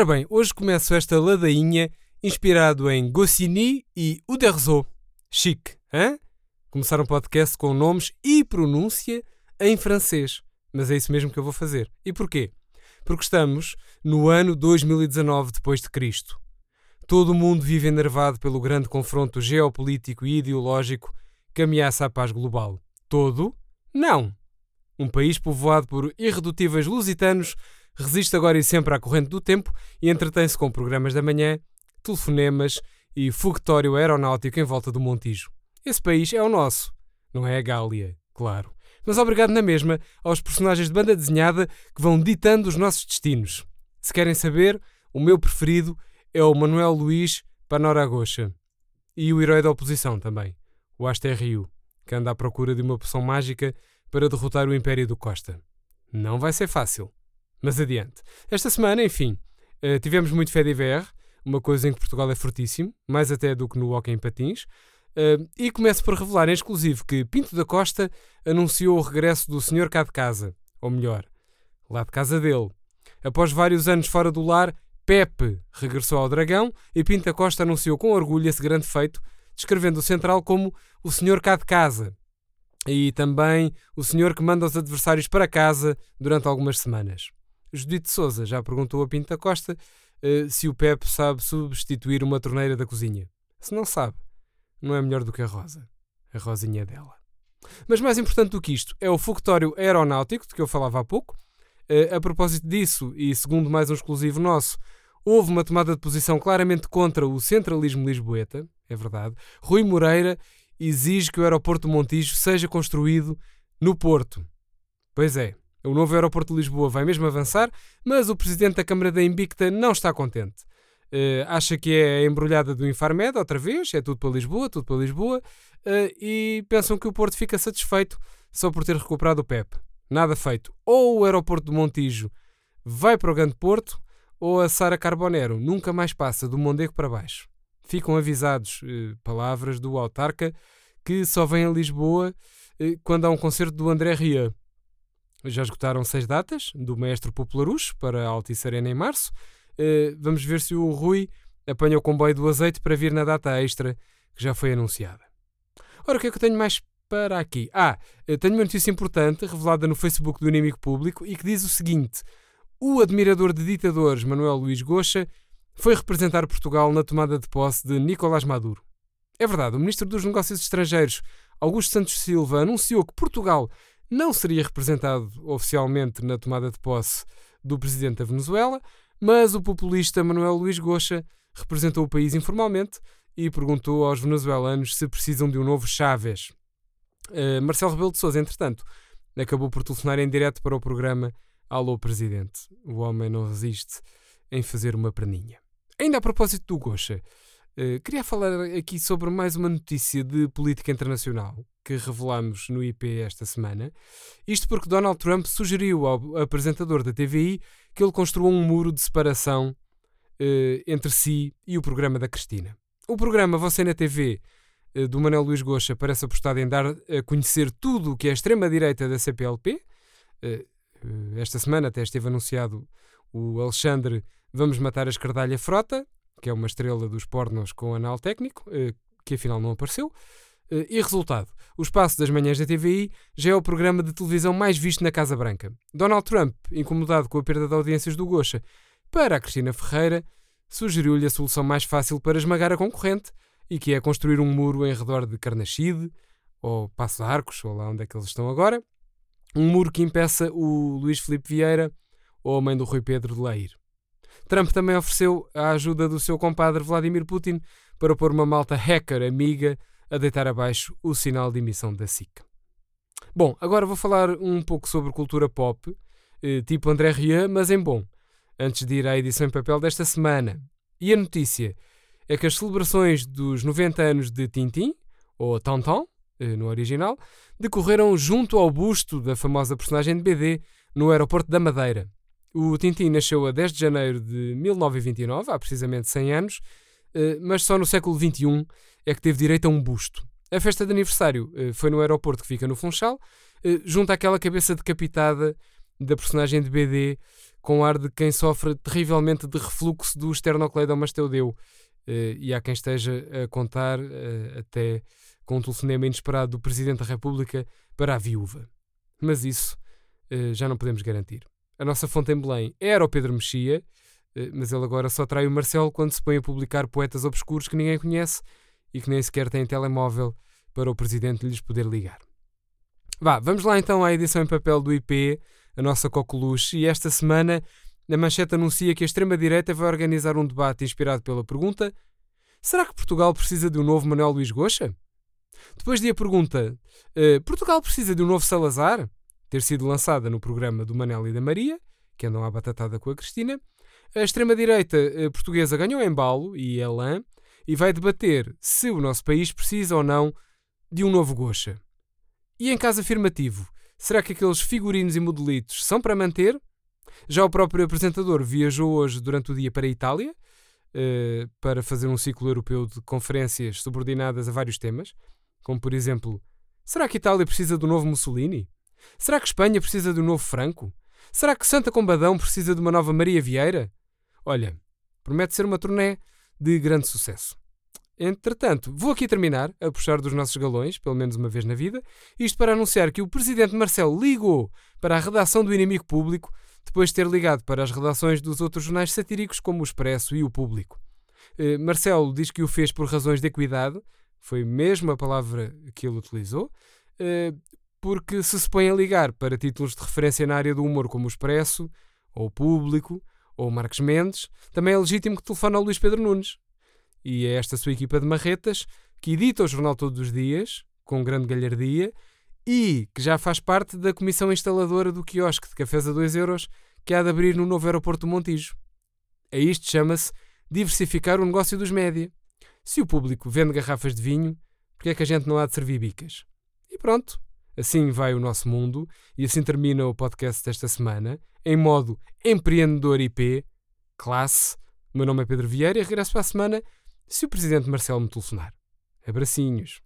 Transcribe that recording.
Ora bem, hoje começo esta ladainha inspirado em Goscinny e Uderzo. Chique, hein? Começar um podcast com nomes e pronúncia em francês. Mas é isso mesmo que eu vou fazer. E porquê? Porque estamos no ano 2019 depois de Cristo. Todo o mundo vive enervado pelo grande confronto geopolítico e ideológico que ameaça a paz global. Todo? Não. Um país povoado por irredutíveis lusitanos resiste agora e sempre à corrente do tempo e entretém-se com programas da manhã, telefonemas e foguetório aeronáutico em volta do Montijo. Esse país é o nosso, não é a Gália, claro. Mas obrigado na mesma aos personagens de banda desenhada que vão ditando os nossos destinos. Se querem saber, o meu preferido é o Manuel Luís Panoragocha. E o herói da oposição também, o Asterriu, que anda à procura de uma poção mágica para derrotar o Império do Costa. Não vai ser fácil. Mas adiante. Esta semana, enfim, eh, tivemos muito fé de IVR, uma coisa em que Portugal é fortíssimo, mais até do que no hockey em patins. Uh, e começo por revelar em exclusivo que Pinto da Costa anunciou o regresso do senhor cá de casa, ou melhor, lá de casa dele. Após vários anos fora do lar, Pepe regressou ao Dragão e Pinto da Costa anunciou com orgulho esse grande feito, descrevendo o Central como o senhor cá de casa e também o senhor que manda os adversários para casa durante algumas semanas. Judite Souza já perguntou a Pinto da Costa uh, se o Pepe sabe substituir uma torneira da cozinha. Se não sabe, não é melhor do que a Rosa. A Rosinha dela. Mas mais importante do que isto é o foguetório aeronáutico, de que eu falava há pouco. Uh, a propósito disso, e segundo mais um exclusivo nosso, houve uma tomada de posição claramente contra o centralismo lisboeta, é verdade. Rui Moreira exige que o aeroporto do Montijo seja construído no Porto. Pois é, o novo aeroporto de Lisboa vai mesmo avançar, mas o presidente da Câmara da Invicta não está contente. Uh, acha que é a embrulhada do Infarmed outra vez, é tudo para Lisboa, tudo para Lisboa, uh, e pensam que o Porto fica satisfeito só por ter recuperado o PEP. Nada feito. Ou o aeroporto do Montijo vai para o Grande Porto, ou a Sara Carbonero nunca mais passa do Mondego para baixo. Ficam avisados, uh, palavras do autarca, que só vem a Lisboa quando há um concerto do André Ria. Já esgotaram seis datas do Maestro Popularucho para a Altice Arena em março. Uh, vamos ver se o Rui apanha o comboio do azeite para vir na data extra que já foi anunciada. Ora, o que é que eu tenho mais para aqui? Ah, eh, tenho uma notícia importante revelada no Facebook do Inimigo Público e que diz o seguinte: o admirador de ditadores Manuel Luís Goxa foi representar Portugal na tomada de posse de Nicolás Maduro. É verdade, o ministro dos Negócios Estrangeiros, Augusto Santos Silva, anunciou que Portugal não seria representado oficialmente na tomada de posse do presidente da Venezuela, mas o populista Manuel Luís Goxa representou o país informalmente e perguntou aos venezuelanos se precisam de um novo Chávez. Uh, Marcelo Rebelo de Sousa, entretanto, acabou por telefonar em direto para o programa Alô Presidente. O homem não resiste em fazer uma perninha. Ainda a propósito do Goxa, uh, queria falar aqui sobre mais uma notícia de política internacional que revelamos no IP esta semana. Isto porque Donald Trump sugeriu ao apresentador da TVI que ele construa um muro de separação uh, entre si e o programa da Cristina. O programa Você na TV uh, do Manuel Luís Goxa parece apostado em dar a conhecer tudo o que é a extrema-direita da CPLP. Eh, esta semana até esteve anunciado o Alexandre Vamos Matar a Escardalha Frota, que é uma estrela dos pornos com anal técnico, que afinal não apareceu. Eh, e resultado, o espaço das manhãs da TVI já é o programa de televisão mais visto na Casa Branca. Donald Trump, incomodado com a perda de audiências do Gocha, para a Cristina Ferreira, sugeriu-lhe a solução mais fácil para esmagar a concorrente, e que é construir um muro em redor de Carnaxide, ou Passo de Arcos, ou lá onde é que eles estão agora, um muro que impeça o Luís Filipe Vieira ou a mãe do Rui Pedro de Leir. Trump também ofereceu a ajuda do seu compadre Vladimir Putin para pôr uma malta hacker amiga a deitar abaixo o sinal de emissão da SIC. Bom, agora vou falar um pouco sobre cultura pop, eh, tipo André Rieu, mas em bom, antes de ir à edição em papel desta semana. E a notícia é que as celebrações dos 90 anos de Tintin, ou Tonton, eh, no original, decorreram junto ao busto da famosa personagem de BD no aeroporto da Madeira. O Tintin nasceu a 10 de janeiro de 1929, há precisamente 100 anos, eh, mas só no século XXI é que teve direito a um busto. A festa de aniversário eh, foi no aeroporto que fica no Funchal, eh, junto àquela cabeça decapitada da personagem de BD com ar de quem sofre terrivelmente de refluxo do esternocleidomastoideu. Uh, e há quem esteja a contar até com um telefonema inesperado do Presidente da República para a viúva. Mas isso já não podemos garantir. A nossa fonte em Belém era o Pedro Mexia, mas ele agora só trai o Marcelo quando se põe a publicar poetas obscuros que ninguém conhece e que nem sequer têm telemóvel para o Presidente lhes poder ligar. Vá, vamos lá então à edição em papel do IP, a nossa coqueluche, e esta semana a manchete anuncia que a extrema-direita vai organizar um debate inspirado pela pergunta Será que Portugal precisa de um novo Manuel Luís Goxa? Depois de a pergunta uh, Portugal precisa de um novo Salazar? Ter sido lançada no programa do Manel e da Maria, que andam à batatada com a Cristina, a extrema-direita uh, portuguesa ganhou embalo e elan e vai debater se o nosso país precisa ou não de um novo Goxa. E em caso afirmativo, será que aqueles figurinos e modelitos são para manter? Já o próprio apresentador viajou hoje durante o dia para a Itália uh, para fazer um ciclo europeu de conferências subordinadas a vários temas, como por exemplo: será que a Itália precisa do novo Mussolini? Será que Espanha precisa de um novo Franco? Será que Santa Combadão precisa de uma nova Maria Vieira? Olha, promete ser uma turnê de grande sucesso. Entretanto, vou aqui terminar a puxar dos nossos galões, pelo menos uma vez na vida, isto para anunciar que o presidente Marcelo ligou para a redação do Inimigo Público depois de ter ligado para as redações dos outros jornais satíricos como o Expresso e o Público. Eh, Marcelo diz que o fez por razões de equidade, foi mesmo a palavra que ele utilizou, eh, porque se se põe a ligar para títulos de referência na área do humor como o Expresso, ou o Público, ou Marcos Mendes, também é legítimo que telefone ao Luís Pedro Nunes, e é esta sua equipa de marretas que edita o jornal todos os dias, com grande galhardia, e que já faz parte da comissão instaladora do quiosque de cafés a 2 euros que há de abrir no novo aeroporto do Montijo. A isto chama-se diversificar o negócio dos média. Se o público vende garrafas de vinho, porque é que a gente não há de servir bicas? E pronto, assim vai o nosso mundo e assim termina o podcast desta semana, em modo empreendedor IP, classe. O meu nome é Pedro Vieira e regresso para a semana se o presidente Marcelo me telefonar. Abracinhos.